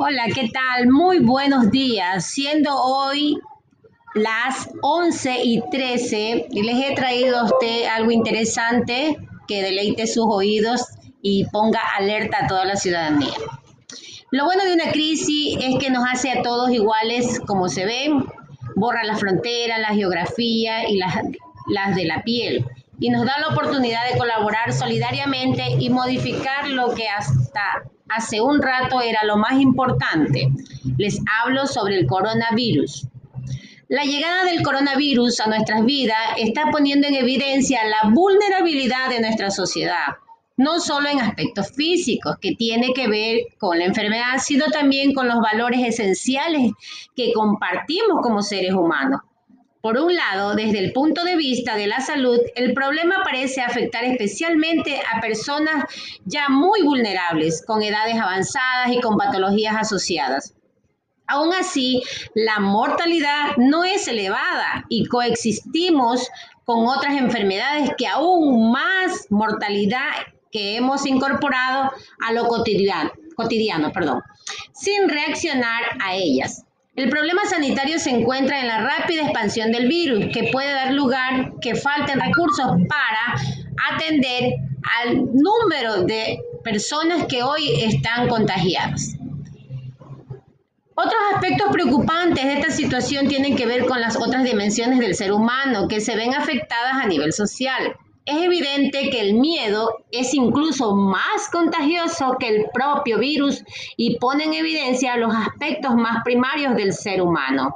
Hola, ¿qué tal? Muy buenos días. Siendo hoy las 11 y 13, les he traído a usted algo interesante que deleite sus oídos y ponga alerta a toda la ciudadanía. Lo bueno de una crisis es que nos hace a todos iguales como se ven, borra la frontera, la geografía y las, las de la piel y nos da la oportunidad de colaborar solidariamente y modificar lo que hasta hace un rato era lo más importante. Les hablo sobre el coronavirus. La llegada del coronavirus a nuestras vidas está poniendo en evidencia la vulnerabilidad de nuestra sociedad, no solo en aspectos físicos que tiene que ver con la enfermedad, sino también con los valores esenciales que compartimos como seres humanos. Por un lado, desde el punto de vista de la salud, el problema parece afectar especialmente a personas ya muy vulnerables, con edades avanzadas y con patologías asociadas. Aún así, la mortalidad no es elevada y coexistimos con otras enfermedades que aún más mortalidad que hemos incorporado a lo cotidiano, cotidiano perdón, sin reaccionar a ellas. El problema sanitario se encuentra en la rápida expansión del virus, que puede dar lugar que falten recursos para atender al número de personas que hoy están contagiadas. Otros aspectos preocupantes de esta situación tienen que ver con las otras dimensiones del ser humano que se ven afectadas a nivel social es evidente que el miedo es incluso más contagioso que el propio virus y pone en evidencia los aspectos más primarios del ser humano.